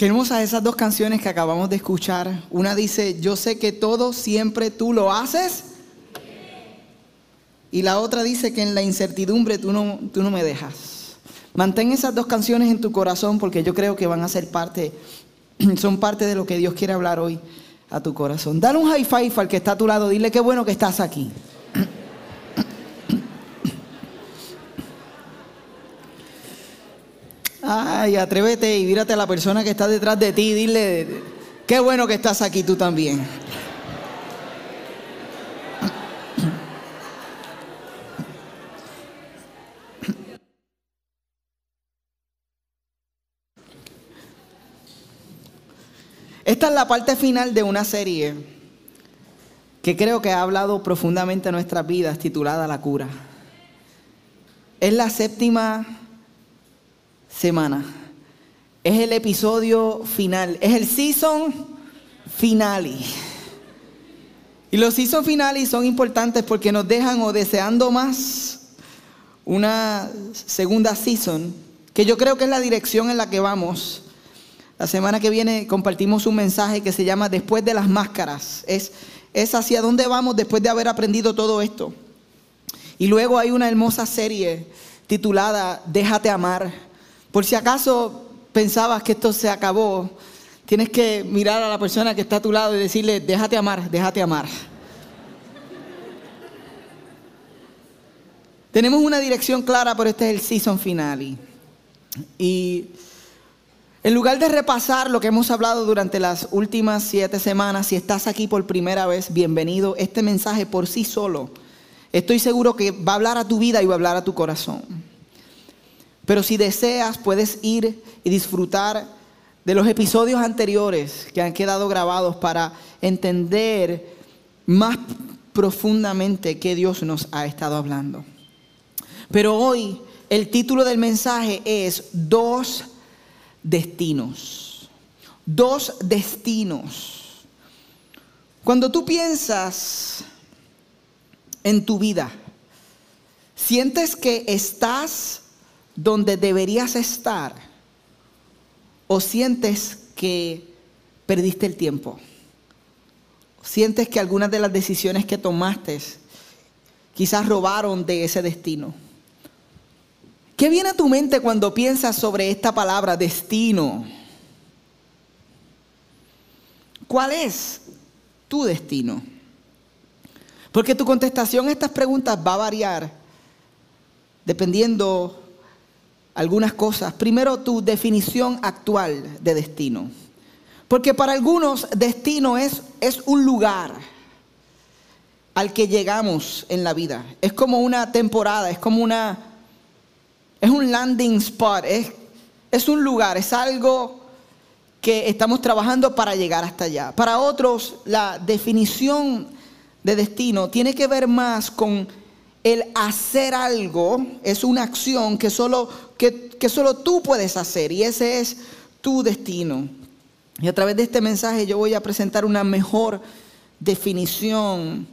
Qué hermosas esas dos canciones que acabamos de escuchar. Una dice, yo sé que todo siempre tú lo haces. Y la otra dice que en la incertidumbre tú no, tú no me dejas. Mantén esas dos canciones en tu corazón porque yo creo que van a ser parte, son parte de lo que Dios quiere hablar hoy a tu corazón. Dale un high five al que está a tu lado, dile qué bueno que estás aquí. Ay, atrévete y mírate a la persona que está detrás de ti y dile, qué bueno que estás aquí tú también. Esta es la parte final de una serie que creo que ha hablado profundamente a nuestras vidas, titulada La cura. Es la séptima semana. Es el episodio final, es el season finale. Y los season finales son importantes porque nos dejan o deseando más una segunda season, que yo creo que es la dirección en la que vamos. La semana que viene compartimos un mensaje que se llama Después de las máscaras. Es, es hacia dónde vamos después de haber aprendido todo esto. Y luego hay una hermosa serie titulada Déjate amar por si acaso pensabas que esto se acabó, tienes que mirar a la persona que está a tu lado y decirle, déjate amar, déjate amar. Tenemos una dirección clara, pero este es el season finale. Y en lugar de repasar lo que hemos hablado durante las últimas siete semanas, si estás aquí por primera vez, bienvenido. Este mensaje por sí solo, estoy seguro que va a hablar a tu vida y va a hablar a tu corazón. Pero si deseas, puedes ir y disfrutar de los episodios anteriores que han quedado grabados para entender más profundamente qué Dios nos ha estado hablando. Pero hoy el título del mensaje es Dos destinos. Dos destinos. Cuando tú piensas en tu vida, sientes que estás donde deberías estar o sientes que perdiste el tiempo? ¿Sientes que algunas de las decisiones que tomaste quizás robaron de ese destino? ¿Qué viene a tu mente cuando piensas sobre esta palabra destino? ¿Cuál es tu destino? Porque tu contestación a estas preguntas va a variar dependiendo algunas cosas. Primero, tu definición actual de destino. Porque para algunos destino es, es un lugar al que llegamos en la vida. Es como una temporada, es como una... Es un landing spot, es, es un lugar, es algo que estamos trabajando para llegar hasta allá. Para otros, la definición de destino tiene que ver más con el hacer algo, es una acción que solo que, solo tú puedes hacer y ese es tu destino. Y a través de este mensaje yo voy a presentar una mejor definición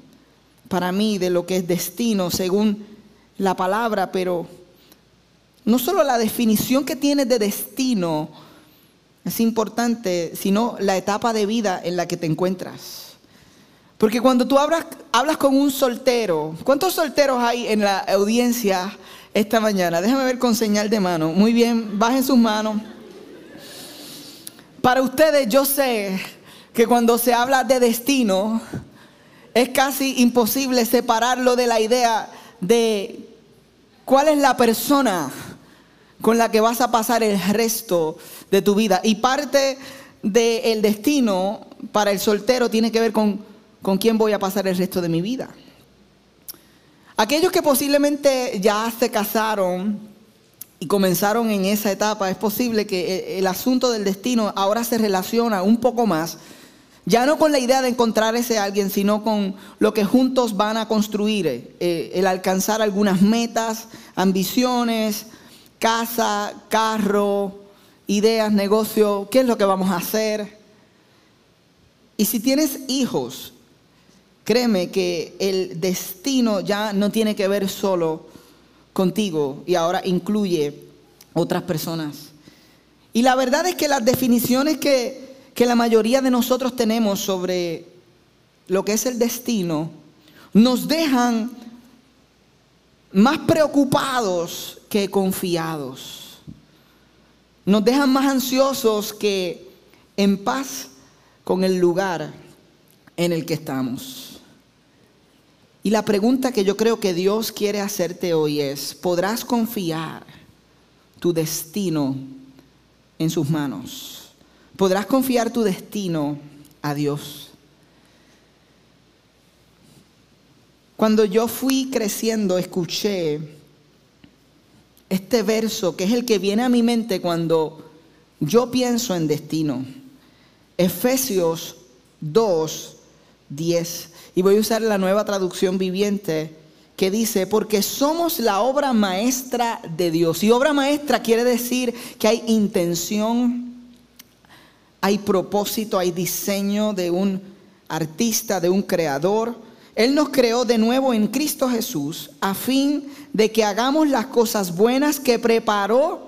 para mí de lo que es destino según la palabra, pero no solo la definición que tienes de destino es importante, sino la etapa de vida en la que te encuentras. Porque cuando tú hablas, hablas con un soltero, ¿cuántos solteros hay en la audiencia esta mañana. Déjame ver con señal de mano. Muy bien, bajen sus manos. Para ustedes yo sé que cuando se habla de destino es casi imposible separarlo de la idea de cuál es la persona con la que vas a pasar el resto de tu vida. Y parte del destino para el soltero tiene que ver con con quién voy a pasar el resto de mi vida. Aquellos que posiblemente ya se casaron y comenzaron en esa etapa, es posible que el asunto del destino ahora se relaciona un poco más Ya no con la idea de encontrar ese alguien, sino con lo que juntos van a construir, eh, el alcanzar algunas metas, ambiciones, casa, carro, ideas, negocio, qué es lo que vamos a hacer. Y si tienes hijos, créeme que el destino ya no tiene que ver solo contigo y ahora incluye otras personas. Y la verdad es que las definiciones que que la mayoría de nosotros tenemos sobre lo que es el destino nos dejan más preocupados que confiados. Nos dejan más ansiosos que en paz con el lugar en el que estamos. Y la pregunta que yo creo que Dios quiere hacerte hoy es, ¿podrás confiar tu destino en sus manos? podrás confiar tu destino a Dios. Cuando yo fui creciendo, escuché este verso, que es el que viene a mi mente cuando yo pienso en destino. Efesios 2, 10. Y voy a usar la nueva traducción viviente que dice, porque somos la obra maestra de Dios. Y obra maestra quiere decir que hay intención, hay propósito, hay diseño de un artista, de un creador. Él nos creó de nuevo en Cristo Jesús a fin de que hagamos las cosas buenas que preparó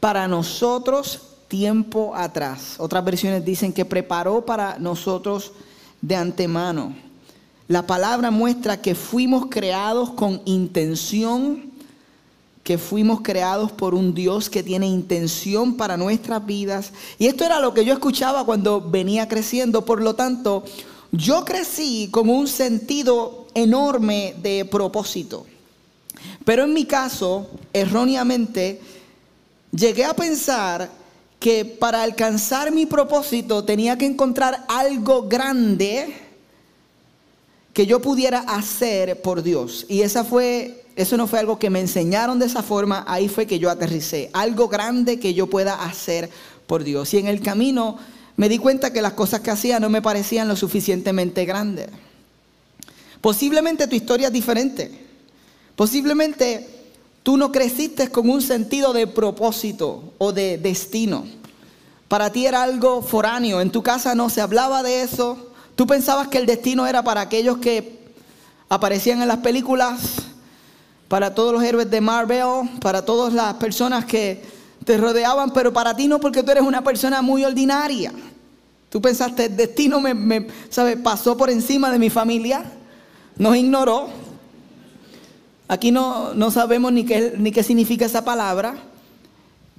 para nosotros tiempo atrás. Otras versiones dicen que preparó para nosotros de antemano. La palabra muestra que fuimos creados con intención que fuimos creados por un Dios que tiene intención para nuestras vidas. Y esto era lo que yo escuchaba cuando venía creciendo. Por lo tanto, yo crecí con un sentido enorme de propósito. Pero en mi caso, erróneamente, llegué a pensar que para alcanzar mi propósito tenía que encontrar algo grande que yo pudiera hacer por Dios. Y esa fue eso no fue algo que me enseñaron de esa forma, ahí fue que yo aterricé. Algo grande que yo pueda hacer por Dios. Y en el camino me di cuenta que las cosas que hacía no me parecían lo suficientemente grandes. Posiblemente tu historia es diferente. Posiblemente tú no creciste con un sentido de propósito o de destino. Para ti era algo foráneo. En tu casa no se hablaba de eso. Tú pensabas que el destino era para aquellos que aparecían en las películas para todos los héroes de Marvel, para todas las personas que te rodeaban, pero para ti no porque tú eres una persona muy ordinaria. Tú pensaste, el destino me, pasó por encima de mi familia, nos ignoró. Aquí no, no sabemos ni qué, ni qué significa esa palabra.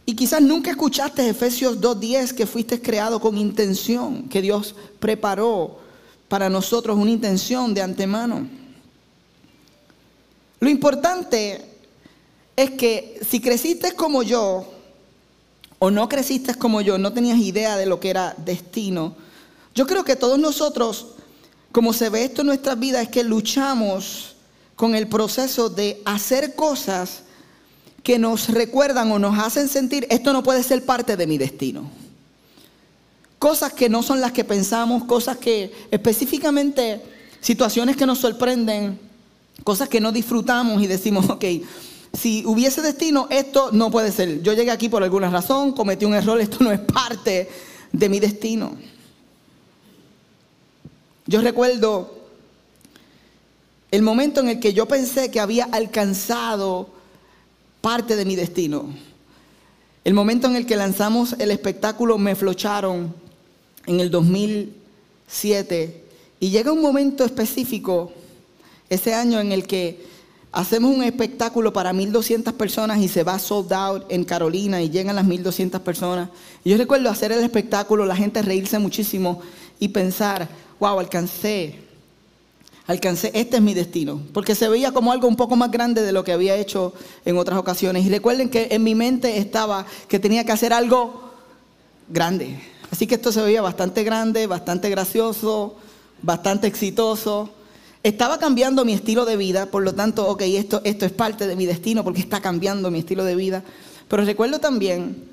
Y quizás nunca escuchaste Efesios 2.10 que fuiste creado con intención, que Dios preparó para nosotros una intención de antemano. Lo importante es que si creciste como yo, o no creciste como yo, no tenías idea de lo que era destino, yo creo que todos nosotros, como se ve esto en nuestras vidas, es que luchamos con el proceso de hacer cosas que nos recuerdan o nos hacen sentir, esto no puede ser parte de mi destino. Cosas que no son las que pensamos, cosas que específicamente, situaciones que nos sorprenden, Cosas que no disfrutamos y decimos, ok, si hubiese destino, esto no puede ser. Yo llegué aquí por alguna razón, cometí un error, esto no es parte de mi destino. Yo recuerdo el momento en el que yo pensé que había alcanzado parte de mi destino. El momento en el que lanzamos el espectáculo Me Flocharon en el 2007. Y llega un momento específico ese año en el que hacemos un espectáculo para 1200 personas y se va sold out en Carolina y llegan las 1200 personas. Y yo recuerdo hacer el espectáculo, la gente reírse muchísimo y pensar, wow, alcancé, alcancé, este es mi destino. Porque se veía como algo un poco más grande de lo que había hecho en otras ocasiones. Y recuerden que en mi mente estaba que tenía que hacer algo grande. Así que esto se veía bastante grande, bastante gracioso, bastante exitoso. Estaba cambiando mi estilo de vida, por lo tanto, ok, esto, esto es parte de mi destino porque está cambiando mi estilo de vida. Pero recuerdo también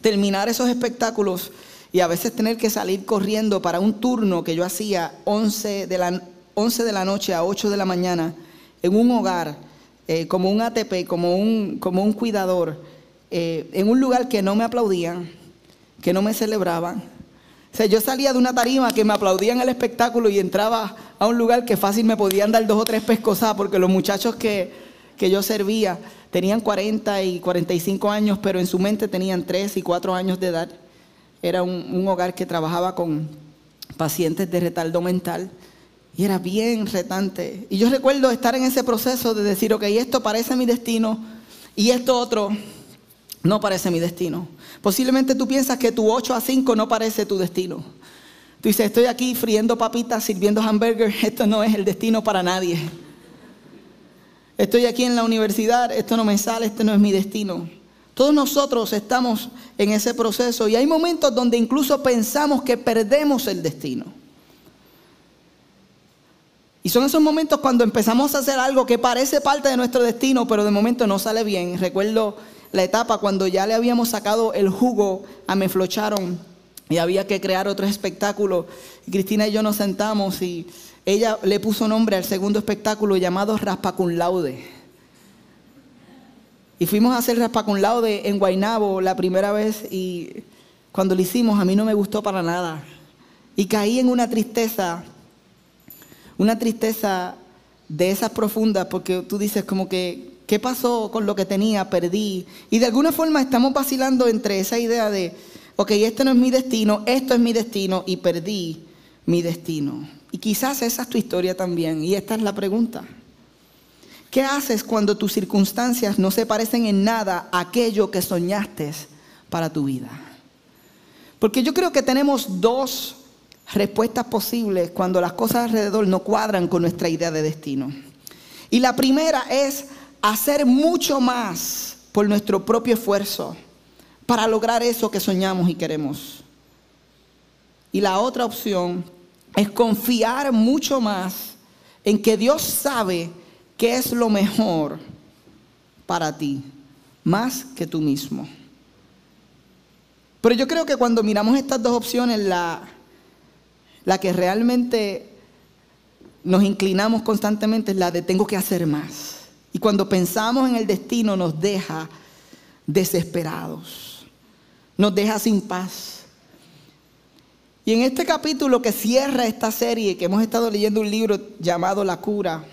terminar esos espectáculos y a veces tener que salir corriendo para un turno que yo hacía 11 de la, 11 de la noche a 8 de la mañana en un hogar, eh, como un ATP, como un, como un cuidador, eh, en un lugar que no me aplaudían, que no me celebraban. O sea, yo salía de una tarima que me aplaudían el espectáculo y entraba a un lugar que fácil me podían dar dos o tres pescosas porque los muchachos que, que yo servía tenían 40 y 45 años, pero en su mente tenían 3 y 4 años de edad. Era un, hogar que trabajaba con pacientes de retardo mental y era bien retante. Y yo recuerdo estar en ese proceso de decir, ok, esto parece mi destino y esto otro no parece mi destino. Posiblemente tú piensas que tu 8 a 5 no parece tu destino. Tú dices, estoy aquí friendo papitas, sirviendo hamburgers, esto no es el destino para nadie. Estoy aquí en la universidad, esto no me sale, este no es mi destino. Todos nosotros estamos en ese proceso y hay momentos donde incluso pensamos que perdemos el destino. Y son esos momentos cuando empezamos a hacer algo que parece parte de nuestro destino, pero de momento no sale bien. Recuerdo la etapa cuando ya le habíamos sacado el jugo a Me Flocharon y había que crear otro espectáculo. Cristina y yo nos sentamos y ella le puso nombre al segundo espectáculo llamado Raspa Laude. Y fuimos a hacer raspa con laude en Guainabo la primera vez y cuando lo hicimos a mí no me gustó para nada. Y caí en una tristeza, una tristeza de esas profundas porque tú dices como que, ¿qué pasó con lo que tenía? Perdí. Y de alguna forma estamos vacilando entre esa idea de, ok, este no es mi destino, esto es mi destino y perdí mi destino. Y quizás esa es tu historia también. Y esta es la pregunta. ¿Qué haces cuando tus circunstancias no se parecen en nada a aquello que soñaste para tu vida? Porque yo creo que tenemos dos respuestas posibles cuando las cosas alrededor no cuadran con nuestra idea de destino. Y la primera es hacer mucho más por nuestro propio esfuerzo para lograr eso que soñamos y queremos. Y la otra opción es confiar mucho más en que Dios sabe ¿Qué es lo mejor para ti? Más que tú mismo. Pero yo creo que cuando miramos estas dos opciones, la, la que realmente nos inclinamos constantemente es la de tengo que hacer más. Y cuando pensamos en el destino nos deja desesperados, nos deja sin paz. Y en este capítulo que cierra esta serie, que hemos estado leyendo un libro llamado La cura,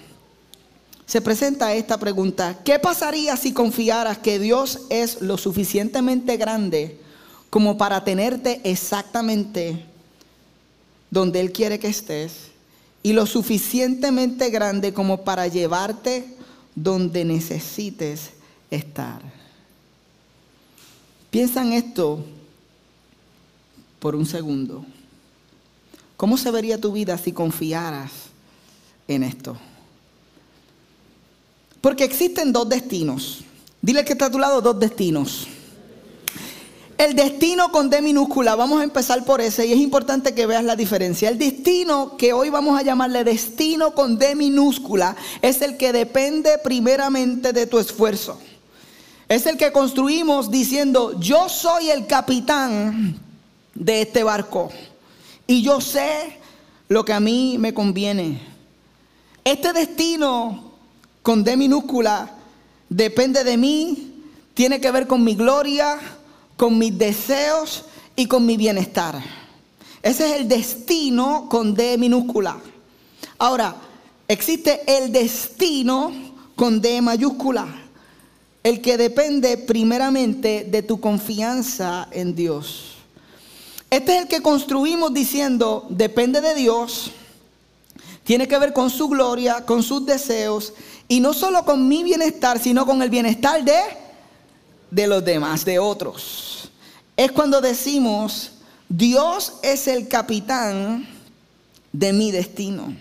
se presenta esta pregunta. ¿Qué pasaría si confiaras que Dios es lo suficientemente grande como para tenerte exactamente donde Él quiere que estés y lo suficientemente grande como para llevarte donde necesites estar? Piensa en esto por un segundo. ¿Cómo se vería tu vida si confiaras en esto? Porque existen dos destinos. Dile que está a tu lado dos destinos. El destino con D minúscula, vamos a empezar por ese y es importante que veas la diferencia. El destino que hoy vamos a llamarle destino con D minúscula es el que depende primeramente de tu esfuerzo. Es el que construimos diciendo, yo soy el capitán de este barco y yo sé lo que a mí me conviene. Este destino con D minúscula depende de mí, tiene que ver con mi gloria, con mis deseos y con mi bienestar. Ese es el destino con D minúscula. Ahora, existe el destino con D mayúscula, el que depende primeramente de tu confianza en Dios. Este es el que construimos diciendo, depende de Dios, tiene que ver con su gloria, con sus deseos y no solo con mi bienestar, sino con el bienestar de, de los demás, de otros. Es cuando decimos, Dios es el capitán de mi destino.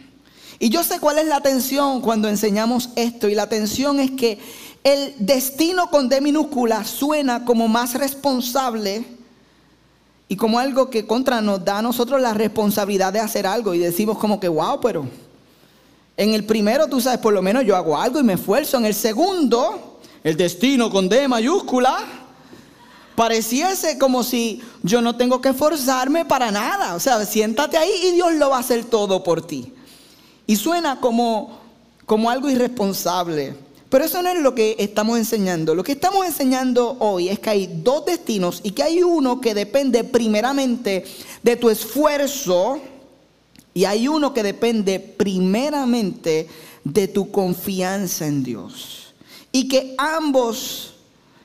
Y yo sé cuál es la tensión cuando enseñamos esto. Y la tensión es que el destino con D minúscula suena como más responsable y como algo que contra nos da a nosotros la responsabilidad de hacer algo. Y decimos como que, wow, pero en el primero, tú sabes, por lo menos yo hago algo y me esfuerzo. En el segundo, el destino con D mayúscula, pareciese como si yo no tengo que esforzarme para nada. O sea, siéntate ahí y Dios lo va a hacer todo por ti. Y suena como, como algo irresponsable. Pero eso no es lo que estamos enseñando. Lo que estamos enseñando hoy es que hay dos destinos y que hay uno que depende primeramente de tu esfuerzo y hay uno que depende primeramente de tu confianza en Dios. Y que ambos,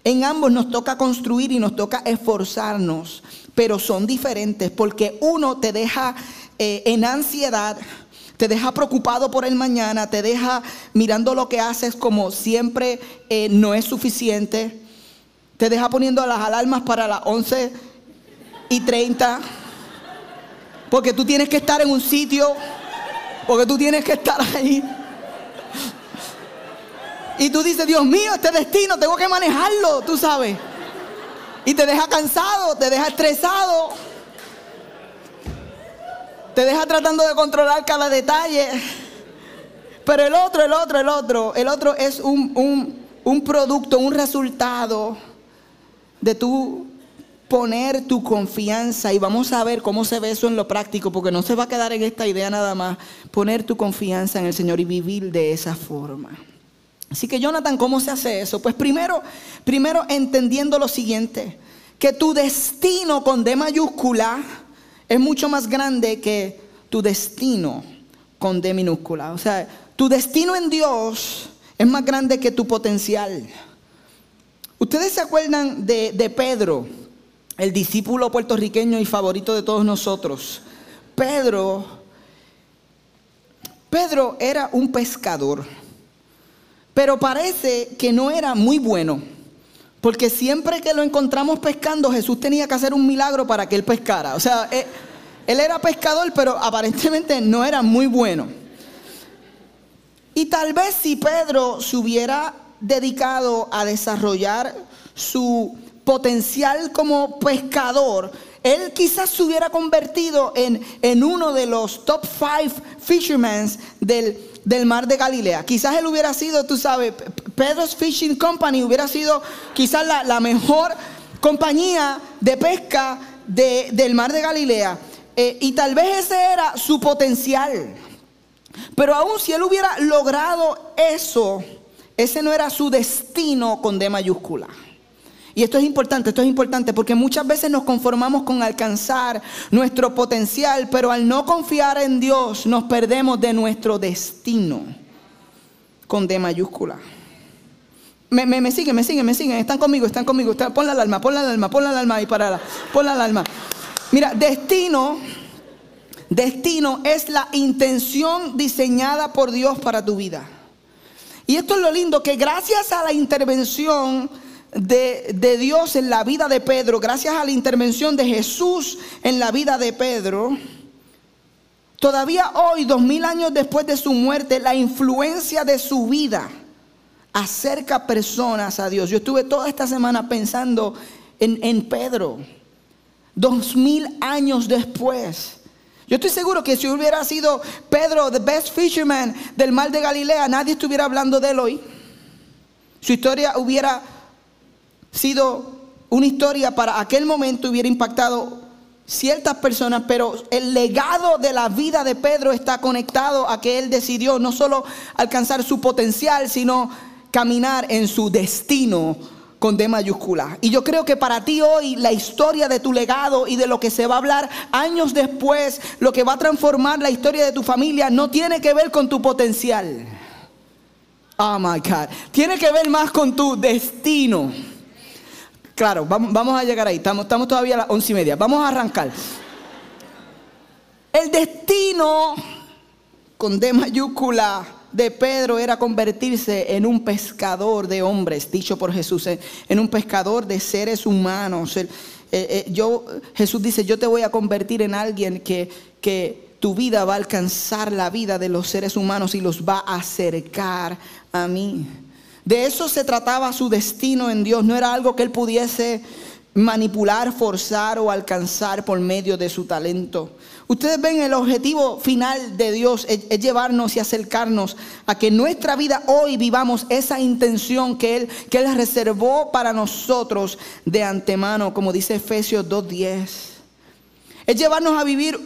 en ambos nos toca construir y nos toca esforzarnos, pero son diferentes porque uno te deja eh, en ansiedad, te deja preocupado por el mañana, te deja mirando lo que haces como siempre eh, no es suficiente, te deja poniendo las alarmas para las 11 y 30, porque tú tienes que estar en un sitio, porque tú tienes que estar ahí. Y tú dices, Dios mío, este destino tengo que manejarlo, tú sabes. Y te deja cansado, te deja estresado. Te deja tratando de controlar cada detalle. Pero el otro, el otro, el otro, el otro es un, un producto, un resultado de tu poner tu confianza. Y vamos a ver cómo se ve eso en lo práctico, porque no se va a quedar en esta idea nada más. Poner tu confianza en el Señor y vivir de esa forma. Así que Jonathan, ¿cómo se hace eso? Pues primero, primero entendiendo lo siguiente, que tu destino con D mayúscula es mucho más grande que tu destino con D minúscula. O sea, tu destino en Dios es más grande que tu potencial. Ustedes se acuerdan de, de Pedro, el discípulo puertorriqueño y favorito de todos nosotros. Pedro, Pedro era un pescador. Pero parece que no era muy bueno. Porque siempre que lo encontramos pescando, Jesús tenía que hacer un milagro para que él pescara. O sea, él, eh, él era pescador, pero aparentemente no era muy bueno. Y tal vez si Pedro se hubiera dedicado a desarrollar su potencial como pescador, él quizás se hubiera convertido en, en uno de los top five fishermen del, del mar de Galilea. Quizás él hubiera sido, tú sabes, Pedro's Fishing Company hubiera sido quizás la, mejor compañía de pesca del mar de Galilea. Eh, y tal vez ese era su potencial. Pero aún si él hubiera logrado eso, ese no era su destino con D mayúscula. Y esto es importante, esto es importante porque muchas veces nos conformamos con alcanzar nuestro potencial, pero al no confiar en Dios nos perdemos de nuestro destino con D mayúscula. Me, me, me siguen, me siguen, me siguen, están conmigo, están conmigo. pon la alarma, pon la alarma, pon la alarma ahí para pon la alarma. Mira, destino, destino es la intención diseñada por Dios para tu vida. Y esto es lo lindo, que gracias a la intervención de, Dios en la vida de Pedro, gracias a la intervención de Jesús en la vida de Pedro, todavía hoy, dos mil años después de su muerte, la influencia de su vida acerca personas a Dios. Yo estuve toda esta semana pensando en, en Pedro, dos mil años después. Yo estoy seguro que si hubiera sido Pedro, the best fisherman del mar de Galilea, nadie estuviera hablando de él hoy. Su historia hubiera sido una historia para aquel momento, hubiera impactado ciertas personas, pero el legado de la vida de Pedro está conectado a que él decidió no solo alcanzar su potencial, sino caminar en su destino con D mayúscula. Y yo creo que para ti hoy la historia de tu legado y de lo que se va a hablar años después, lo que va a transformar la historia de tu familia, no tiene que ver con tu potencial. Oh my God. Tiene que ver más con tu destino. Claro, vamos, a llegar ahí. Estamos, todavía a las once y media. Vamos a arrancar. El destino con D mayúscula de Pedro era convertirse en un pescador de hombres, dicho por Jesús, en un pescador de seres humanos. Eh, eh, yo, Jesús dice, yo te voy a convertir en alguien que, que tu vida va a alcanzar la vida de los seres humanos y los va a acercar a mí. De eso se trataba su destino en Dios. No era algo que él pudiese manipular, forzar o alcanzar por medio de su talento. Ustedes ven el objetivo final de Dios es, llevarnos y acercarnos a que nuestra vida hoy vivamos esa intención que Él, que Él reservó para nosotros de antemano, como dice Efesios 2.10. Es llevarnos a vivir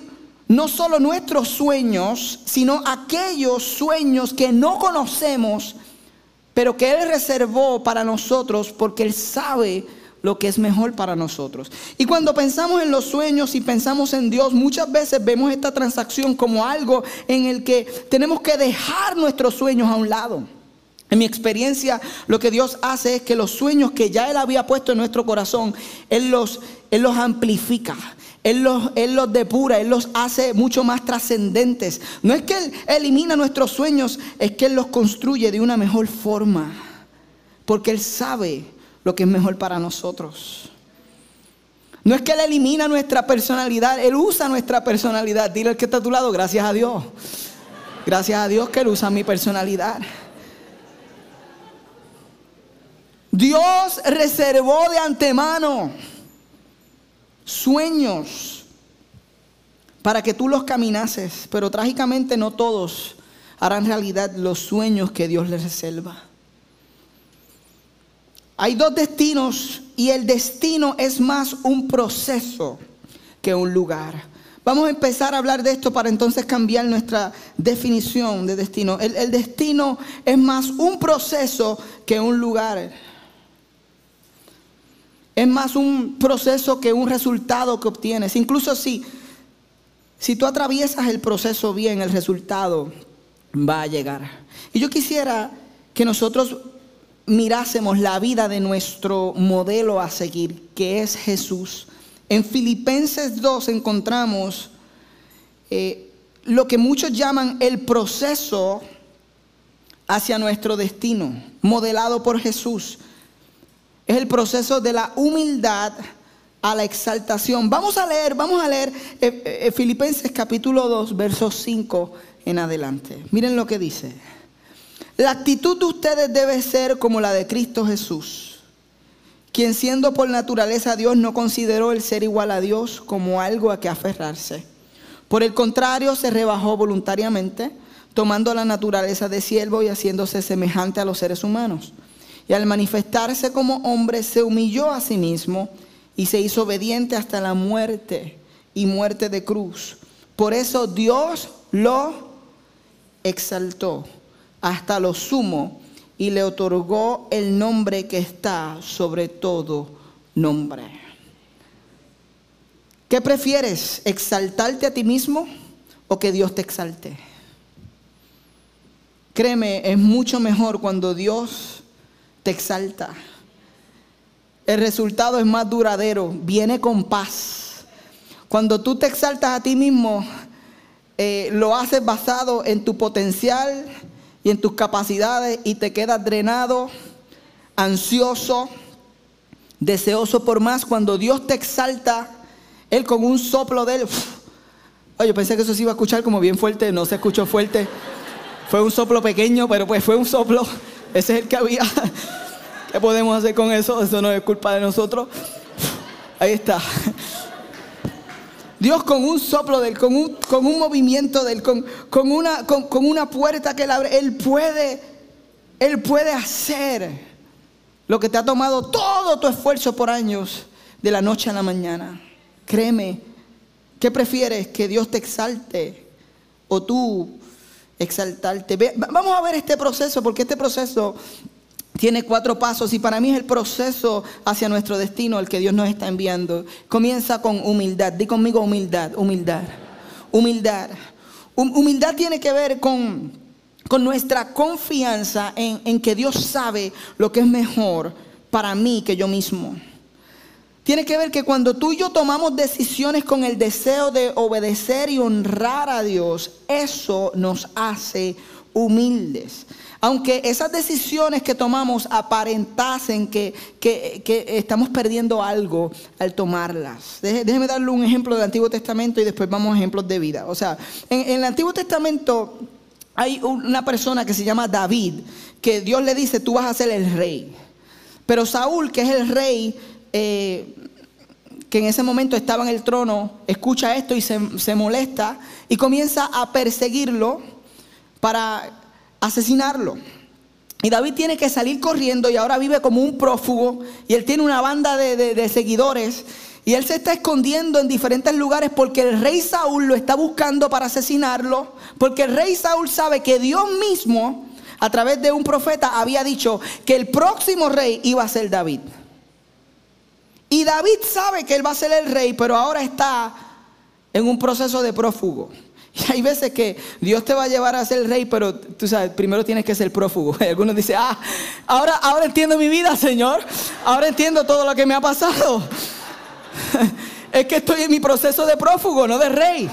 no solo nuestros sueños, sino aquellos sueños que no conocemos, pero que Él reservó para nosotros porque Él sabe lo que es mejor para nosotros. Y cuando pensamos en los sueños y pensamos en Dios, muchas veces vemos esta transacción como algo en el que tenemos que dejar nuestros sueños a un lado. En mi experiencia, lo que Dios hace es que los sueños que ya Él había puesto en nuestro corazón, Él los, él los amplifica. Él los, él los depura, Él los hace mucho más trascendentes. No es que Él elimina nuestros sueños, es que Él los construye de una mejor forma. Porque Él sabe lo que es mejor para nosotros. No es que Él elimina nuestra personalidad, Él usa nuestra personalidad. Dile al que está a tu lado, gracias a Dios. Gracias a Dios que Él usa mi personalidad. Dios reservó de antemano sueños para que tú los caminases, pero trágicamente no todos harán realidad los sueños que Dios les reserva. Hay dos destinos y el destino es más un proceso que un lugar. Vamos a empezar a hablar de esto para entonces cambiar nuestra definición de destino. El, destino es más un proceso que un lugar. Es más un proceso que un resultado que obtienes. Incluso si, si tú atraviesas el proceso bien, el resultado va a llegar. Y yo quisiera que nosotros mirásemos la vida de nuestro modelo a seguir, que es Jesús. En Filipenses 2 encontramos eh, lo que muchos llaman el proceso hacia nuestro destino, modelado por Jesús. Es el proceso de la humildad a la exaltación. Vamos a leer, vamos a leer eh, eh, Filipenses capítulo 2, versos 5 en adelante. Miren lo que dice. La actitud de ustedes debe ser como la de Cristo Jesús, quien siendo por naturaleza Dios no consideró el ser igual a Dios como algo a que aferrarse. Por el contrario, se rebajó voluntariamente, tomando la naturaleza de siervo y haciéndose semejante a los seres humanos. Y al manifestarse como hombre, se humilló a sí mismo y se hizo obediente hasta la muerte y muerte de cruz. Por eso Dios lo exaltó hasta lo sumo y le otorgó el nombre que está sobre todo nombre. ¿Qué prefieres? ¿Exaltarte a ti mismo o que Dios te exalte? Créeme, es mucho mejor cuando Dios te exalta. El resultado es más duradero, viene con paz. Cuando tú te exaltas a ti mismo, eh, lo haces basado en tu potencial, y en tus capacidades y te quedas drenado, ansioso, deseoso por más. Cuando Dios te exalta, Él con un soplo de Él, oye, pensé que eso se iba a escuchar como bien fuerte, no se escuchó fuerte. Fue un soplo pequeño, pero pues fue un soplo, ese es el que había. ¿Qué podemos hacer con eso? Eso no es culpa de nosotros. Ahí está. Dios con un soplo de Él, con un, con un movimiento de Él, con, con una, con, una puerta que Él abre, Él puede, Él puede hacer lo que te ha tomado todo tu esfuerzo por años de la noche a la mañana. Créeme, ¿qué prefieres? ¿Que Dios te exalte o tú exaltarte? Vamos a ver este proceso, porque este proceso tiene cuatro pasos y para mí es el proceso hacia nuestro destino el que Dios nos está enviando. Comienza con humildad. Di conmigo humildad, humildad, humildad. Humildad tiene que ver con, con nuestra confianza en, en que Dios sabe lo que es mejor para mí que yo mismo. Tiene que ver que cuando tú y yo tomamos decisiones con el deseo de obedecer y honrar a Dios, eso nos hace humildes. Aunque esas decisiones que tomamos aparentasen que, estamos perdiendo algo al tomarlas. Déjeme darle un ejemplo del Antiguo Testamento y después vamos a ejemplos de vida. O sea, en, el Antiguo Testamento hay una persona que se llama David, que Dios le dice, tú vas a ser el rey. Pero Saúl, que es el rey, eh, que en ese momento estaba en el trono, escucha esto y se, se molesta y comienza a perseguirlo para asesinarlo. Y David tiene que salir corriendo y ahora vive como un prófugo y él tiene una banda de, seguidores y él se está escondiendo en diferentes lugares porque el rey Saúl lo está buscando para asesinarlo, porque el rey Saúl sabe que Dios mismo a través de un profeta había dicho que el próximo rey iba a ser David. Y David sabe que él va a ser el rey, pero ahora está en un proceso de prófugo. Y hay veces que Dios te va a llevar a ser el rey, pero tú sabes, primero tienes que ser prófugo. Y algunos dicen, ah, ahora, ahora entiendo mi vida, Señor. Ahora entiendo todo lo que me ha pasado. es que estoy en mi proceso de prófugo, no de rey.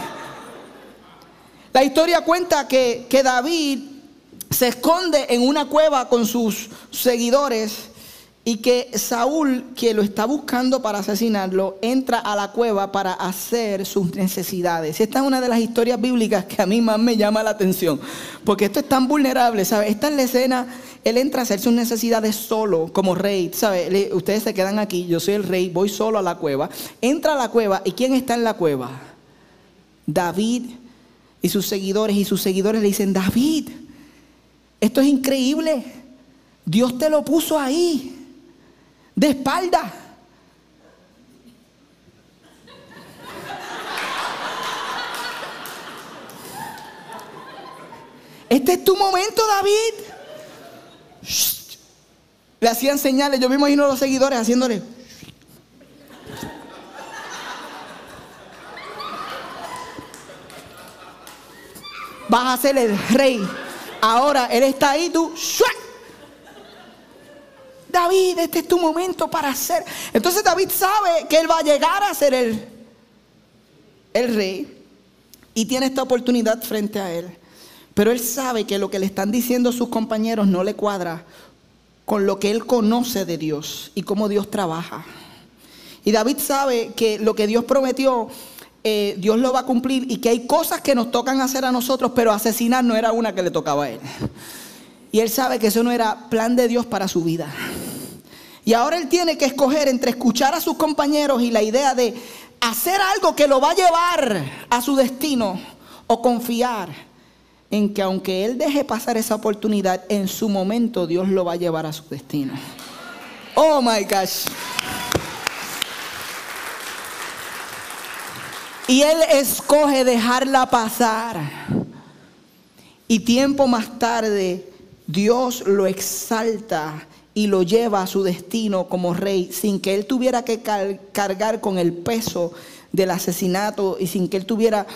La historia cuenta que, que David se esconde en una cueva con sus seguidores y que Saúl, que lo está buscando para asesinarlo, entra a la cueva para hacer sus necesidades. Esta es una de las historias bíblicas que a mí más me llama la atención, porque esto es tan vulnerable, ¿sabes? Esta es la escena, él entra a hacer sus necesidades solo, como rey, ¿sabes? Ustedes se quedan aquí, yo soy el rey, voy solo a la cueva. Entra a la cueva, ¿y quién está en la cueva? David y sus seguidores, y sus seguidores le dicen, David, esto es increíble, Dios te lo puso ahí de espalda. Este es tu momento, David. Le hacían señales. Yo me imagino a los seguidores haciéndole. Vas a ser el rey. Ahora él está ahí, tú. David, este es tu momento para hacer. Entonces David sabe que él va a llegar a ser el, el rey y tiene esta oportunidad frente a él. Pero él sabe que lo que le están diciendo sus compañeros no le cuadra con lo que él conoce de Dios y cómo Dios trabaja. Y David sabe que lo que Dios prometió, eh, Dios lo va a cumplir y que hay cosas que nos tocan hacer a nosotros, pero asesinar no era una que le tocaba a él. Y él sabe que eso no era plan de Dios para su vida. Y ahora él tiene que escoger entre escuchar a sus compañeros y la idea de hacer algo que lo va a llevar a su destino o confiar en que aunque él deje pasar esa oportunidad, en su momento Dios lo va a llevar a su destino. Oh my gosh. Y él escoge dejarla pasar. Y tiempo más tarde Dios lo exalta y lo lleva a su destino como rey sin que él tuviera que cargar con el peso del asesinato y sin que él tuviera...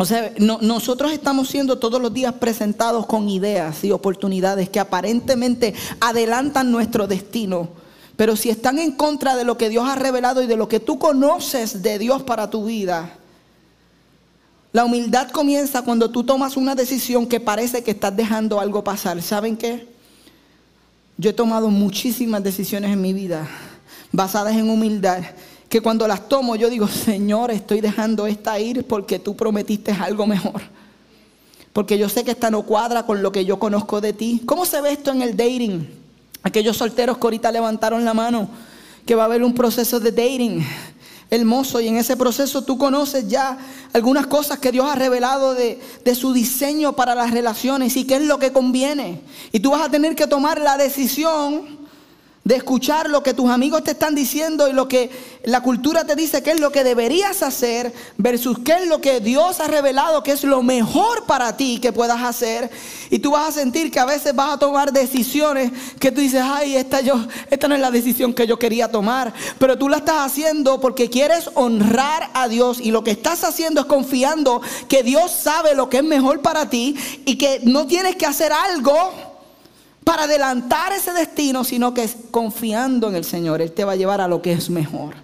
O sea, nosotros estamos siendo todos los días presentados con ideas y oportunidades que aparentemente adelantan nuestro destino. Pero si están en contra de lo que Dios ha revelado y de lo que tú conoces de Dios para tu vida, la humildad comienza cuando tú tomas una decisión que parece que estás dejando algo pasar. ¿Saben qué? Yo he tomado muchísimas decisiones en mi vida basadas en humildad, que cuando las tomo yo digo, Señor, estoy dejando esta ir porque tú prometiste algo mejor. Porque yo sé que esta no cuadra con lo que yo conozco de ti. ¿Cómo se ve esto en el dating? Aquellos solteros que ahorita levantaron la mano, que va a haber un proceso de dating hermoso y en ese proceso tú conoces ya algunas cosas que Dios ha revelado de, de, su diseño para las relaciones y qué es lo que conviene. Y tú vas a tener que tomar la decisión de escuchar lo que tus amigos te están diciendo y lo que la cultura te dice que es lo que deberías hacer versus qué es lo que Dios ha revelado que es lo mejor para ti que puedas hacer. Y tú vas a sentir que a veces vas a tomar decisiones que tú dices, ay, esta, yo, esta no es la decisión que yo quería tomar. Pero tú la estás haciendo porque quieres honrar a Dios y lo que estás haciendo es confiando que Dios sabe lo que es mejor para ti y que no tienes que hacer algo para adelantar ese destino, sino que confiando en el Señor, Él te va a llevar a lo que es mejor.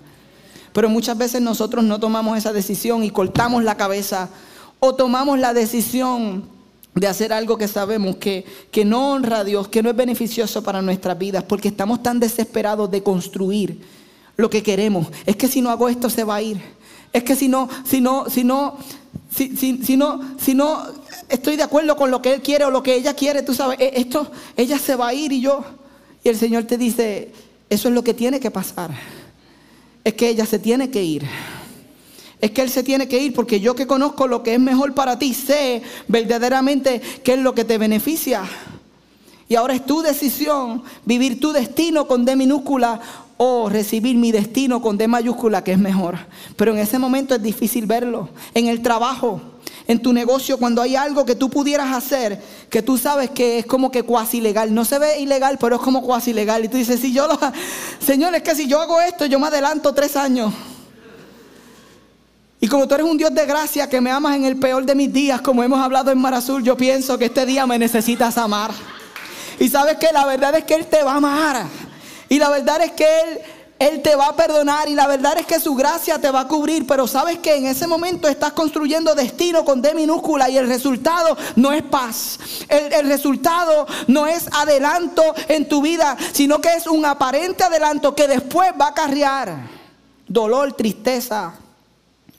Pero muchas veces nosotros no tomamos esa decisión y cortamos la cabeza o tomamos la decisión de hacer algo que sabemos que, que no honra a Dios, que no es beneficioso para nuestras vidas, porque estamos tan desesperados de construir lo que queremos. Es que si no hago esto se va a ir. Es que si no, si no, si no, si, si, si no, si no estoy de acuerdo con lo que él quiere o lo que ella quiere, tú sabes, e, esto, ella se va a ir y yo. Y el Señor te dice, eso es lo que tiene que pasar. es que ella se tiene que ir. Es que él se tiene que ir porque yo que conozco lo que es mejor para ti, sé verdaderamente qué es lo que te beneficia. Y ahora es tu decisión vivir tu destino con D minúscula o recibir mi destino con D mayúscula, que es mejor. Pero en ese momento es difícil verlo. En el trabajo, en tu negocio, cuando hay algo que tú pudieras hacer, que tú sabes que es como que cuasi ilegal. No se ve ilegal, pero es como cuasi ilegal. Y tú dices, si yo lo... Señor, es que si yo hago esto, yo me adelanto tres años. Y como tú eres un Dios de gracia que me amas en el peor de mis días, como hemos hablado en Mar Azul, yo pienso que este día me necesitas amar. Y sabes que la verdad es que Él te va a amar. Y la verdad es que Él, Él te va a perdonar. Y la verdad es que su gracia te va a cubrir. Pero sabes que en ese momento estás construyendo destino con D minúscula. Y el resultado no es paz. El, el resultado no es adelanto en tu vida. Sino que es un aparente adelanto que después va a acarrear dolor, tristeza,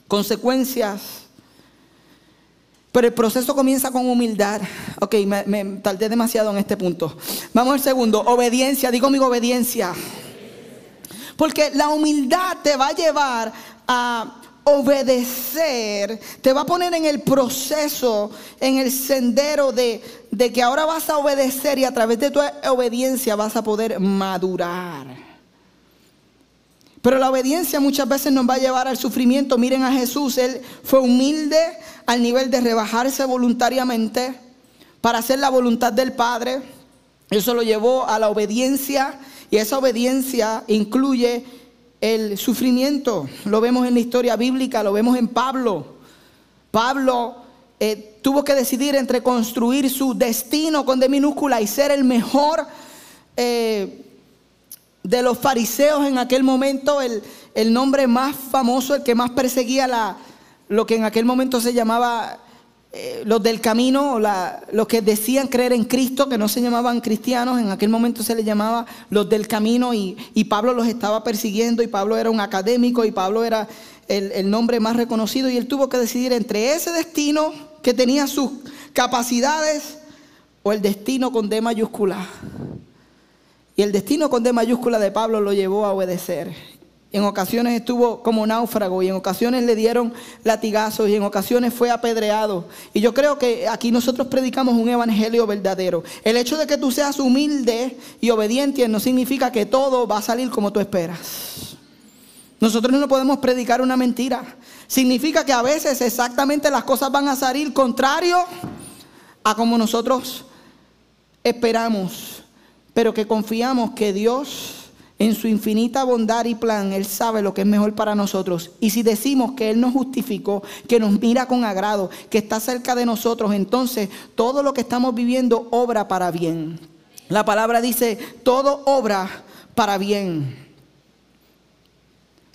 consecuencias. Pero el proceso comienza con humildad. Ok, me, me, tardé demasiado en este punto. Vamos al segundo. Obediencia. Digo mi obediencia. Porque la humildad te va a llevar a obedecer. Te va a poner en el proceso, en el sendero de, de que ahora vas a obedecer y a través de tu obediencia vas a poder madurar. Pero la obediencia muchas veces nos va a llevar al sufrimiento. Miren a Jesús, Él fue humilde al nivel de rebajarse voluntariamente para hacer la voluntad del Padre. Eso lo llevó a la obediencia y esa obediencia incluye el sufrimiento. Lo vemos en la historia bíblica, lo vemos en Pablo. Pablo eh, tuvo que decidir entre construir su destino con D minúscula y ser el mejor. Eh, de los fariseos en aquel momento, el, el, nombre más famoso, el que más perseguía la, lo que en aquel momento se llamaba eh, los del camino, la, los que decían creer en Cristo, que no se llamaban cristianos, en aquel momento se les llamaba los del camino y, y Pablo los estaba persiguiendo y Pablo era un académico y Pablo era el, el nombre más reconocido y él tuvo que decidir entre ese destino que tenía sus capacidades o el destino con D mayúscula. Y el destino con D mayúscula de Pablo lo llevó a obedecer. En ocasiones estuvo como náufrago y en ocasiones le dieron latigazos y en ocasiones fue apedreado. Y yo creo que aquí nosotros predicamos un evangelio verdadero. El hecho de que tú seas humilde y obediente no significa que todo va a salir como tú esperas. Nosotros no podemos predicar una mentira. Significa que a veces exactamente las cosas van a salir contrario a como nosotros esperamos pero que confiamos que Dios en su infinita bondad y plan, Él sabe lo que es mejor para nosotros. Y si decimos que Él nos justificó, que nos mira con agrado, que está cerca de nosotros, entonces todo lo que estamos viviendo obra para bien. La palabra dice, todo obra para bien.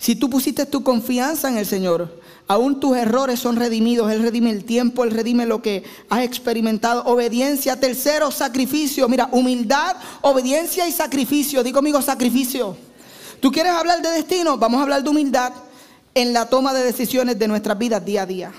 Si tú pusiste tu confianza en el Señor, Aún tus errores son redimidos. Él redime el tiempo, Él redime lo que has experimentado. Obediencia. Tercero, sacrificio. Mira, humildad, obediencia y sacrificio. Digo conmigo, sacrificio. ¿Tú quieres hablar de destino? Vamos a hablar de humildad en la toma de decisiones de nuestras vidas día a día.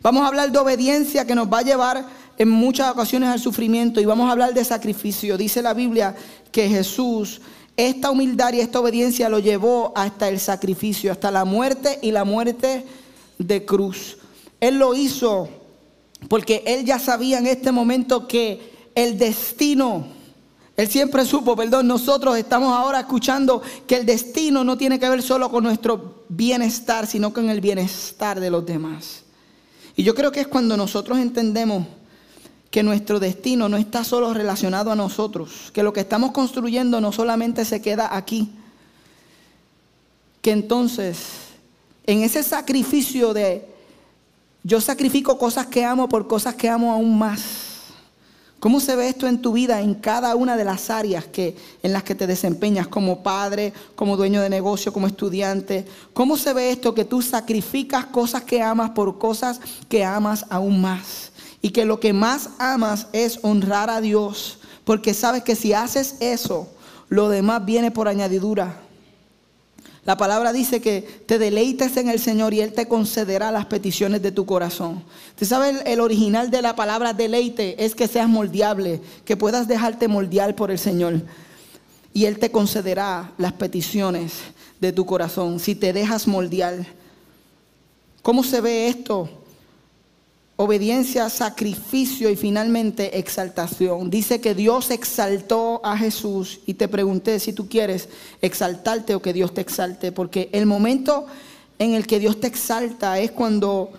Vamos a hablar de obediencia que nos va a llevar en muchas ocasiones al sufrimiento y vamos a hablar de sacrificio. Dice la Biblia que Jesús esta humildad y esta obediencia lo llevó hasta el sacrificio, hasta la muerte y la muerte de cruz. Él lo hizo porque él ya sabía en este momento que el destino, él siempre supo, perdón, nosotros estamos ahora escuchando que el destino no tiene que ver solo con nuestro bienestar, sino con el bienestar de los demás. Y yo creo que es cuando nosotros entendemos que nuestro destino no está solo relacionado a nosotros, que lo que estamos construyendo no solamente se queda aquí, que entonces en ese sacrificio de yo sacrifico cosas que amo por cosas que amo aún más. ¿Cómo se ve esto en tu vida en cada una de las áreas que, en las que te desempeñas como padre, como dueño de negocio, como estudiante? ¿Cómo se ve esto que tú sacrificas cosas que amas por cosas que amas aún más? Y que lo que más amas es honrar a Dios, porque sabes que si haces eso, lo demás viene por añadidura. La palabra dice que te deleites en el Señor y Él te concederá las peticiones de tu corazón. ¿Usted sabe el, original de la palabra deleite? Es que seas moldeable, que puedas dejarte moldear por el Señor. Y Él te concederá las peticiones de tu corazón, si te dejas moldear. ¿Cómo se ve esto? Obediencia, sacrificio y finalmente exaltación. Dice que Dios exaltó a Jesús y te pregunté si tú quieres exaltarte o que Dios te exalte, porque el momento en el que Dios te exalta es cuando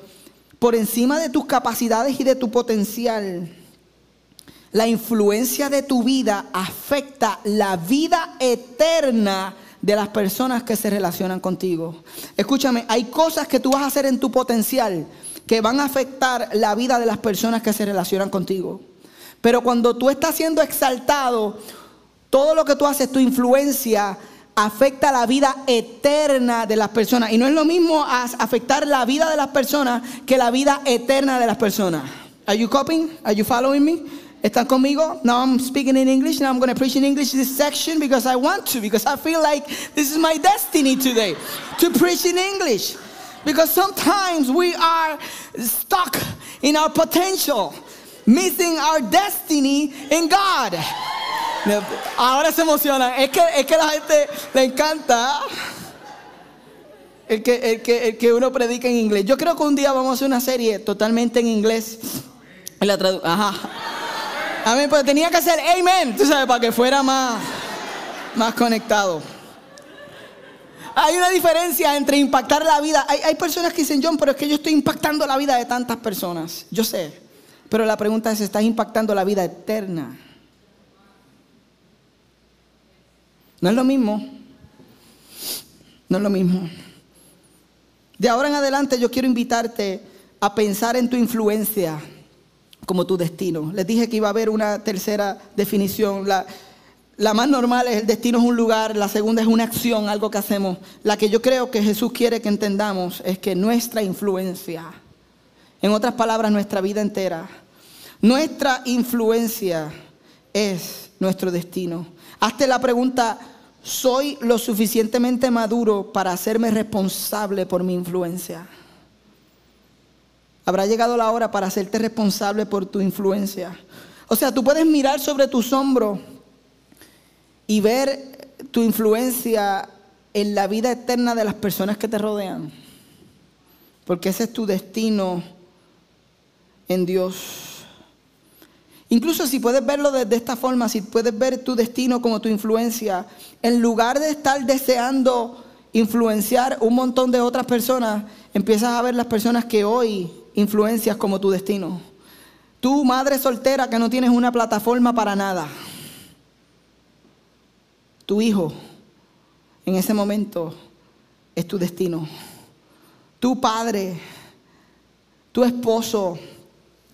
por encima de tus capacidades y de tu potencial, la influencia de tu vida afecta la vida eterna de las personas que se relacionan contigo. Escúchame, hay cosas que tú vas a hacer en tu potencial que van a afectar la vida de las personas que se relacionan contigo. Pero cuando tú estás siendo exaltado, todo lo que tú haces, tu influencia, afecta la vida eterna de las personas. Y no es lo mismo afectar la vida de las personas que la vida eterna de las personas. Are you copying? Are you following me? ¿Están conmigo? Now I'm speaking in English. Now I'm going to preach in English this section because I want to, because I feel like this is my destiny today to preach in English. Because sometimes we are stuck in our potential, missing our destiny in God. Ahora se emocionan. Es que, es que la gente le encanta el que, el, que, el que uno predica en inglés. Yo creo que un día vamos a hacer una serie totalmente en inglés. En Ajá. A mí, pues tenía que hacer amen, tú sabes, para que fuera más, más conectado. Hay una diferencia entre impactar la vida. Hay, hay personas que dicen, John, pero es que yo estoy impactando la vida de tantas personas. Yo sé. Pero la pregunta es, ¿estás impactando la vida eterna? No es lo mismo. No es lo mismo. De ahora en adelante yo quiero invitarte a pensar en tu influencia como tu destino. Les dije que iba a haber una tercera definición. La, la más normal es el destino es un lugar, la segunda es una acción, algo que hacemos. La que yo creo que Jesús quiere que entendamos es que nuestra influencia, en otras palabras, nuestra vida entera, nuestra influencia es nuestro destino. Hazte la pregunta, ¿soy lo suficientemente maduro para hacerme responsable por mi influencia? Habrá llegado la hora para hacerte responsable por tu influencia. O sea, tú puedes mirar sobre tus hombros y ver tu influencia en la vida eterna de las personas que te rodean. Porque ese es tu destino en Dios. Incluso si puedes verlo de, esta forma, si puedes ver tu destino como tu influencia, en lugar de estar deseando influenciar un montón de otras personas, empiezas a ver las personas que hoy influencias como tu destino. Tú, madre soltera que no tienes una plataforma para nada. Tu hijo, en ese momento, es tu destino. Tu padre, tu esposo. O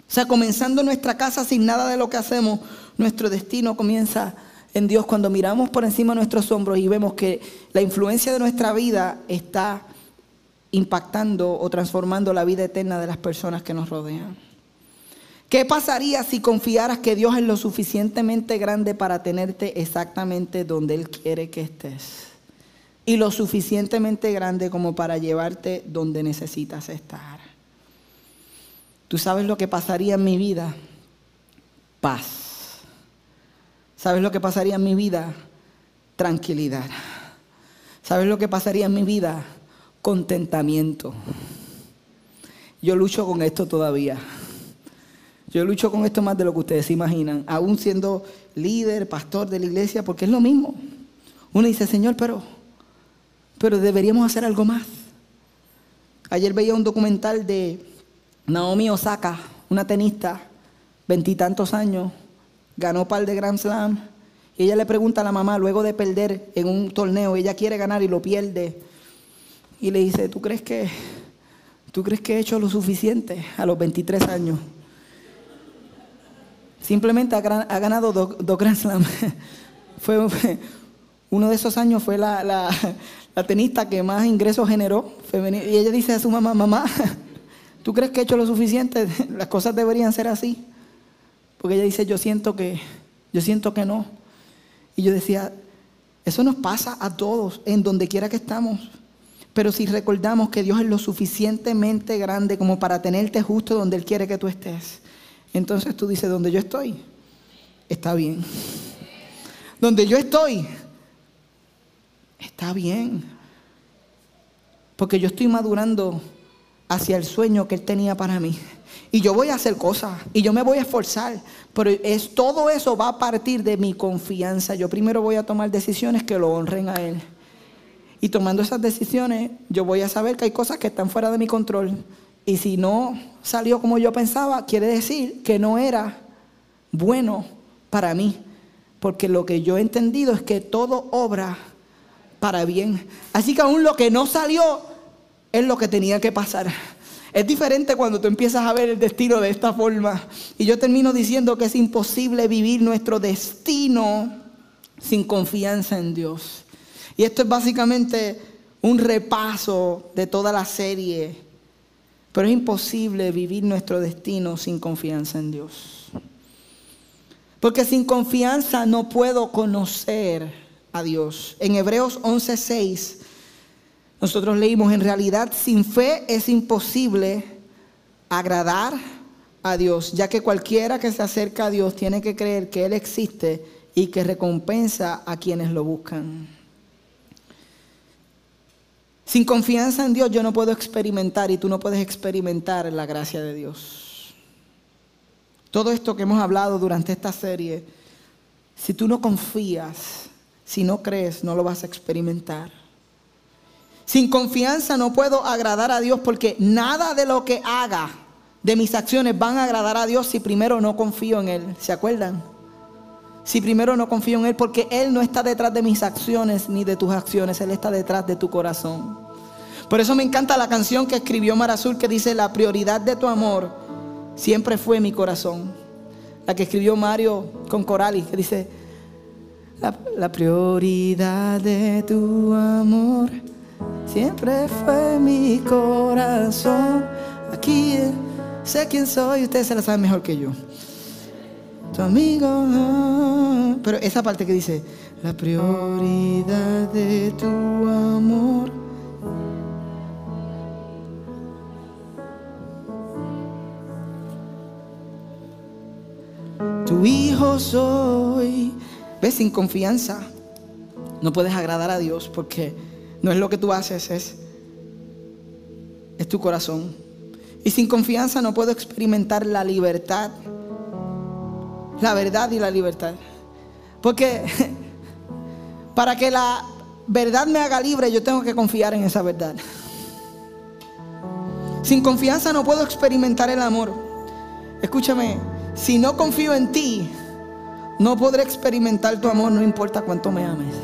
sea, comenzando nuestra casa sin nada de lo que hacemos, nuestro destino comienza en Dios cuando miramos por encima de nuestros hombros y vemos que la influencia de nuestra vida está impactando o transformando la vida eterna de las personas que nos rodean. ¿Qué pasaría si confiaras que Dios es lo suficientemente grande para tenerte exactamente donde Él quiere que estés? Y lo suficientemente grande como para llevarte donde necesitas estar. ¿Tú sabes lo que pasaría en mi vida? Paz. ¿Sabes lo que pasaría en mi vida? Tranquilidad. ¿Sabes lo que pasaría en mi vida? contentamiento. Yo lucho con esto todavía. Yo lucho con esto más de lo que ustedes se imaginan, aún siendo líder, pastor de la iglesia, porque es lo mismo. Uno dice, Señor, pero, pero deberíamos hacer algo más. Ayer veía un documental de Naomi Osaka, una tenista, veintitantos años, ganó par de Grand Slam. Y ella le pregunta a la mamá, luego de perder en un torneo, ella quiere ganar y lo pierde y le dice, ¿tú crees que, tú crees que he hecho lo suficiente a los 23 años? Simplemente ha, ganado dos, Grand Slam. fue, uno de esos años fue la, tenista que más ingresos generó. Y ella dice a su mamá, mamá, ¿tú crees que he hecho lo suficiente? Las cosas deberían ser así. Porque ella dice, yo siento que, yo siento que no. Y yo decía, eso nos pasa a todos, en donde quiera que estamos. Pero si recordamos que Dios es lo suficientemente grande como para tenerte justo donde Él quiere que tú estés, entonces tú dices, donde yo estoy, está bien. Donde yo estoy, está bien. porque yo estoy madurando hacia el sueño que Él tenía para mí. Y yo voy a hacer cosas y yo me voy a esforzar, pero es, todo eso va a partir de mi confianza. Yo primero voy a tomar decisiones que lo honren a Él. Y tomando esas decisiones, yo voy a saber que hay cosas que están fuera de mi control. Y si no salió como yo pensaba, quiere decir que no era bueno para mí. Porque lo que yo he entendido es que todo obra para bien. Así que aún lo que no salió es lo que tenía que pasar. Es diferente cuando tú empiezas a ver el destino de esta forma. Y yo termino diciendo que es imposible vivir nuestro destino sin confianza en Dios. Y esto es básicamente un repaso de toda la serie. Pero es imposible vivir nuestro destino sin confianza en Dios. Porque sin confianza no puedo conocer a Dios. En Hebreos 11:6 nosotros leímos, en realidad sin fe es imposible agradar a Dios, ya que cualquiera que se acerca a Dios tiene que creer que Él existe y que recompensa a quienes lo buscan. Sin confianza en Dios yo no puedo experimentar y tú no puedes experimentar la gracia de Dios. Todo esto que hemos hablado durante esta serie, si tú no confías, si no crees, no lo vas a experimentar. Sin confianza no puedo agradar a Dios porque nada de lo que haga de mis acciones van a agradar a Dios si primero no confío en Él. ¿Se acuerdan? Si primero no confío en Él porque Él no está detrás de mis acciones ni de tus acciones, Él está detrás de tu corazón. Por eso me encanta la canción que escribió Marazul que dice, la prioridad de tu amor siempre fue mi corazón. La que escribió Mario con Corali, que dice, la, prioridad de tu amor siempre fue mi corazón. Aquí sé quién soy, ustedes se la saben mejor que yo. Amigo, pero esa parte que dice, la prioridad de tu amor. Tu hijo soy. ¿Ves? Sin confianza. No puedes agradar a Dios porque no es lo que tú haces, es, es tu corazón. Y sin confianza no puedo experimentar la libertad, la verdad y la libertad. Porque para que la verdad me haga libre, yo tengo que confiar en esa verdad. Sin confianza no puedo experimentar el amor. Escúchame, si no confío en ti, no podré experimentar tu amor, no importa cuánto me ames.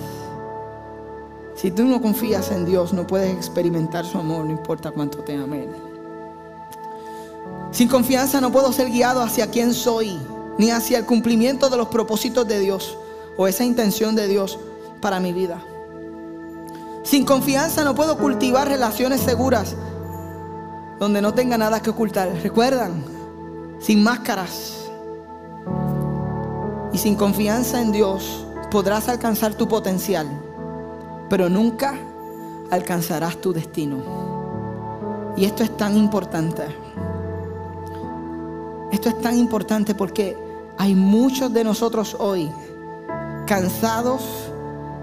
Si tú no confías en Dios, no puedes experimentar su amor, no importa cuánto te ame. Sin confianza no puedo ser guiado hacia quién soy, ni hacia el cumplimiento de los propósitos de Dios o esa intención de Dios para mi vida. Sin confianza no puedo cultivar relaciones seguras donde no tenga nada que ocultar. ¿Recuerdan? Sin máscaras. Y sin confianza en Dios podrás alcanzar tu potencial pero nunca alcanzarás tu destino. Y esto es tan importante. Esto es tan importante porque hay muchos de nosotros hoy cansados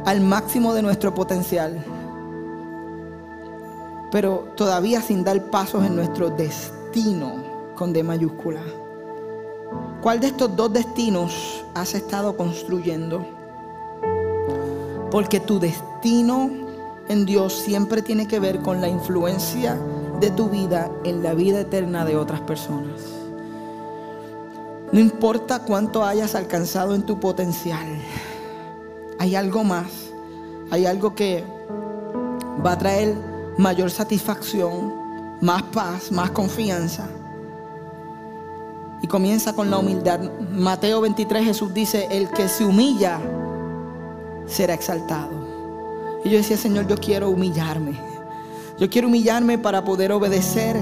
al máximo de nuestro potencial, pero todavía sin dar pasos en nuestro destino con D mayúscula. ¿Cuál de estos dos destinos has estado construyendo? Porque tu destino en Dios siempre tiene que ver con la influencia de tu vida en la vida eterna de otras personas. No importa cuánto hayas alcanzado en tu potencial, hay algo más, hay algo que va a traer mayor satisfacción, más paz, más confianza. Y comienza con la humildad. Mateo 23 Jesús dice, el que se humilla será exaltado. Y yo decía, Señor, yo quiero humillarme. Yo quiero humillarme para poder obedecer.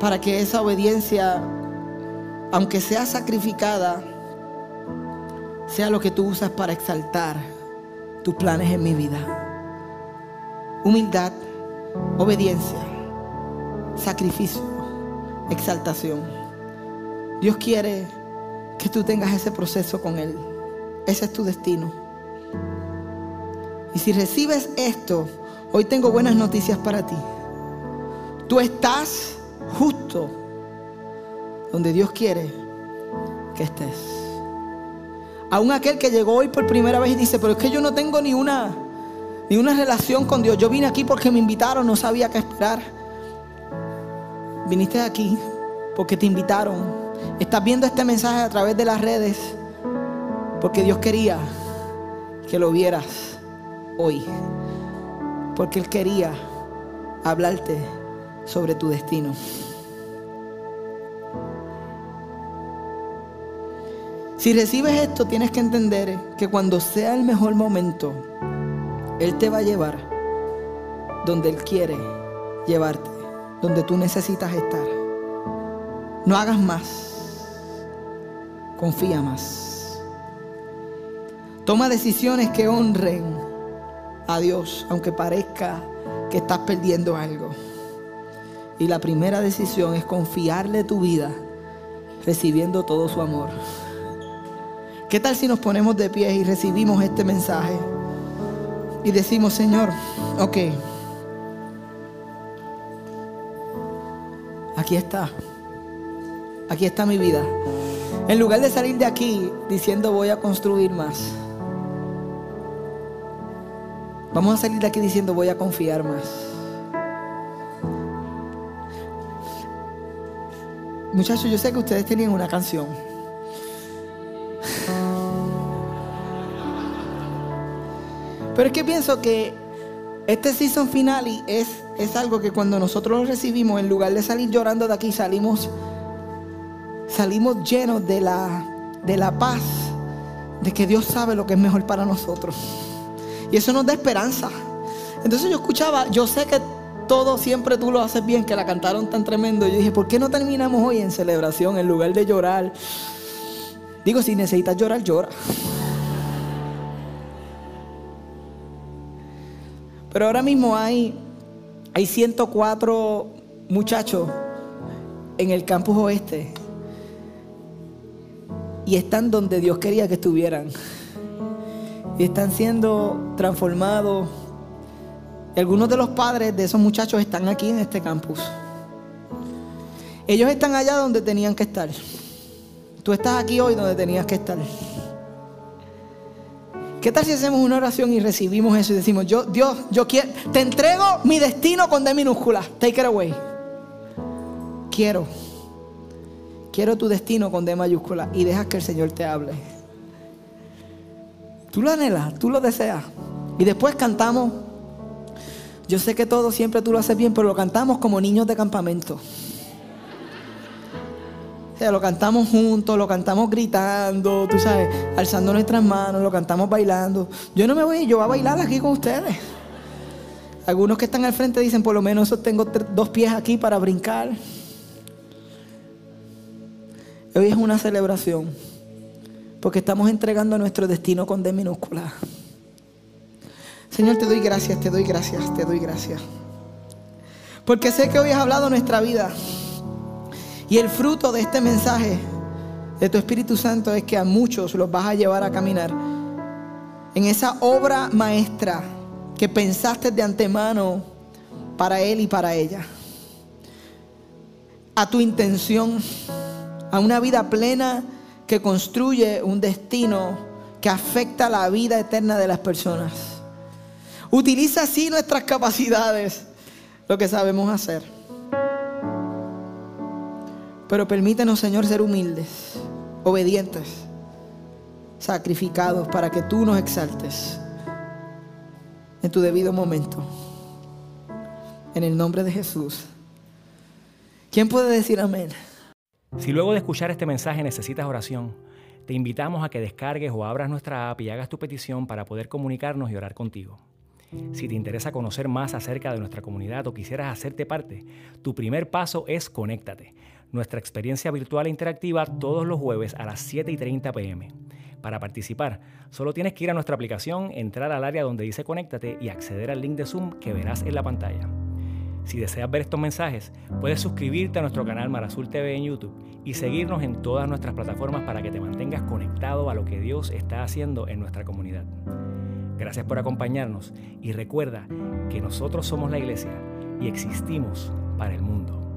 Para que esa obediencia, aunque sea sacrificada, sea lo que tú usas para exaltar tus planes en mi vida. Humildad, obediencia, sacrificio, exaltación. Dios quiere que tú tengas ese proceso con Él. Ese es tu destino. Y si recibes esto, Hoy tengo buenas noticias para ti. Tú estás justo donde Dios quiere que estés. Aún aquel que llegó hoy por primera vez y dice, pero es que yo no tengo ni una, ni una relación con Dios. Yo vine aquí porque me invitaron, no sabía qué esperar. Viniste aquí porque te invitaron. Estás viendo este mensaje a través de las redes porque Dios quería que lo vieras hoy. Porque Él quería hablarte sobre tu destino. Si recibes esto, tienes que entender que cuando sea el mejor momento, Él te va a llevar donde Él quiere llevarte, donde tú necesitas estar. No hagas más, confía más. Toma decisiones que honren a Dios, aunque parezca que estás perdiendo algo. Y la primera decisión es confiarle tu vida, recibiendo todo su amor. ¿Qué tal si nos ponemos de pie y recibimos este mensaje? Y decimos, Señor, ok, aquí está, aquí está mi vida. En lugar de salir de aquí diciendo voy a construir más, vamos a salir de aquí diciendo voy a confiar más. Muchachos, yo sé que ustedes tenían una canción. Pero es que pienso que este season finale es, es algo que cuando nosotros lo recibimos, en lugar de salir llorando de aquí, salimos, salimos llenos de la, de la paz, de que Dios sabe lo que es mejor para nosotros. Y eso nos da esperanza. Entonces yo escuchaba, yo sé que todo siempre tú lo haces bien, que la cantaron tan tremendo. Yo dije, ¿por qué no terminamos hoy en celebración en lugar de llorar? Digo, si necesitas llorar, llora. Pero ahora mismo hay, hay 104 muchachos en el campus oeste. Y están donde Dios quería que estuvieran. Y están siendo transformados. Y algunos de los padres de esos muchachos están aquí en este campus. Ellos están allá donde tenían que estar. Tú estás aquí hoy donde tenías que estar. ¿Qué tal si hacemos una oración y recibimos eso y decimos, yo, Dios, yo quiero, te entrego mi destino con D minúscula. Take it away. Quiero. Quiero tu destino con D mayúscula y dejas que el Señor te hable. Tú lo anhelas, tú lo deseas. Y después cantamos. Yo sé que todo siempre tú lo haces bien, pero lo cantamos como niños de campamento. Lo cantamos juntos, lo cantamos gritando, tú sabes, alzando nuestras manos, lo cantamos bailando. Yo no me voy, yo voy a bailar aquí con ustedes. Algunos que están al frente dicen, por lo menos tengo dos pies aquí para brincar. Hoy es una celebración, porque estamos entregando nuestro destino con D minúscula. Señor, te doy gracias, te doy gracias, te doy gracias. Porque sé que hoy has hablado nuestra vida. Y el fruto de este mensaje de tu Espíritu Santo es que a muchos los vas a llevar a caminar en esa obra maestra que pensaste de antemano para él y para ella. A tu intención, a una vida plena que construye un destino que afecta la vida eterna de las personas. Utiliza así nuestras capacidades, lo que sabemos hacer. Pero permítenos, Señor, ser humildes, obedientes, sacrificados para que tú nos exaltes en tu debido momento. En el nombre de Jesús. ¿Quién puede decir amén? Si luego de escuchar este mensaje necesitas oración, te invitamos a que descargues o abras nuestra app y hagas tu petición para poder comunicarnos y orar contigo. Si te interesa conocer más acerca de nuestra comunidad o quisieras hacerte parte, tu primer paso es conéctate nuestra experiencia virtual e interactiva todos los jueves a las 7 y 30 pm. Para participar, solo tienes que ir a nuestra aplicación, entrar al área donde dice Conéctate y acceder al link de Zoom que verás en la pantalla. Si deseas ver estos mensajes, puedes suscribirte a nuestro canal Marazul TV en YouTube y seguirnos en todas nuestras plataformas para que te mantengas conectado a lo que Dios está haciendo en nuestra comunidad. Gracias por acompañarnos y recuerda que nosotros somos la iglesia y existimos para el mundo.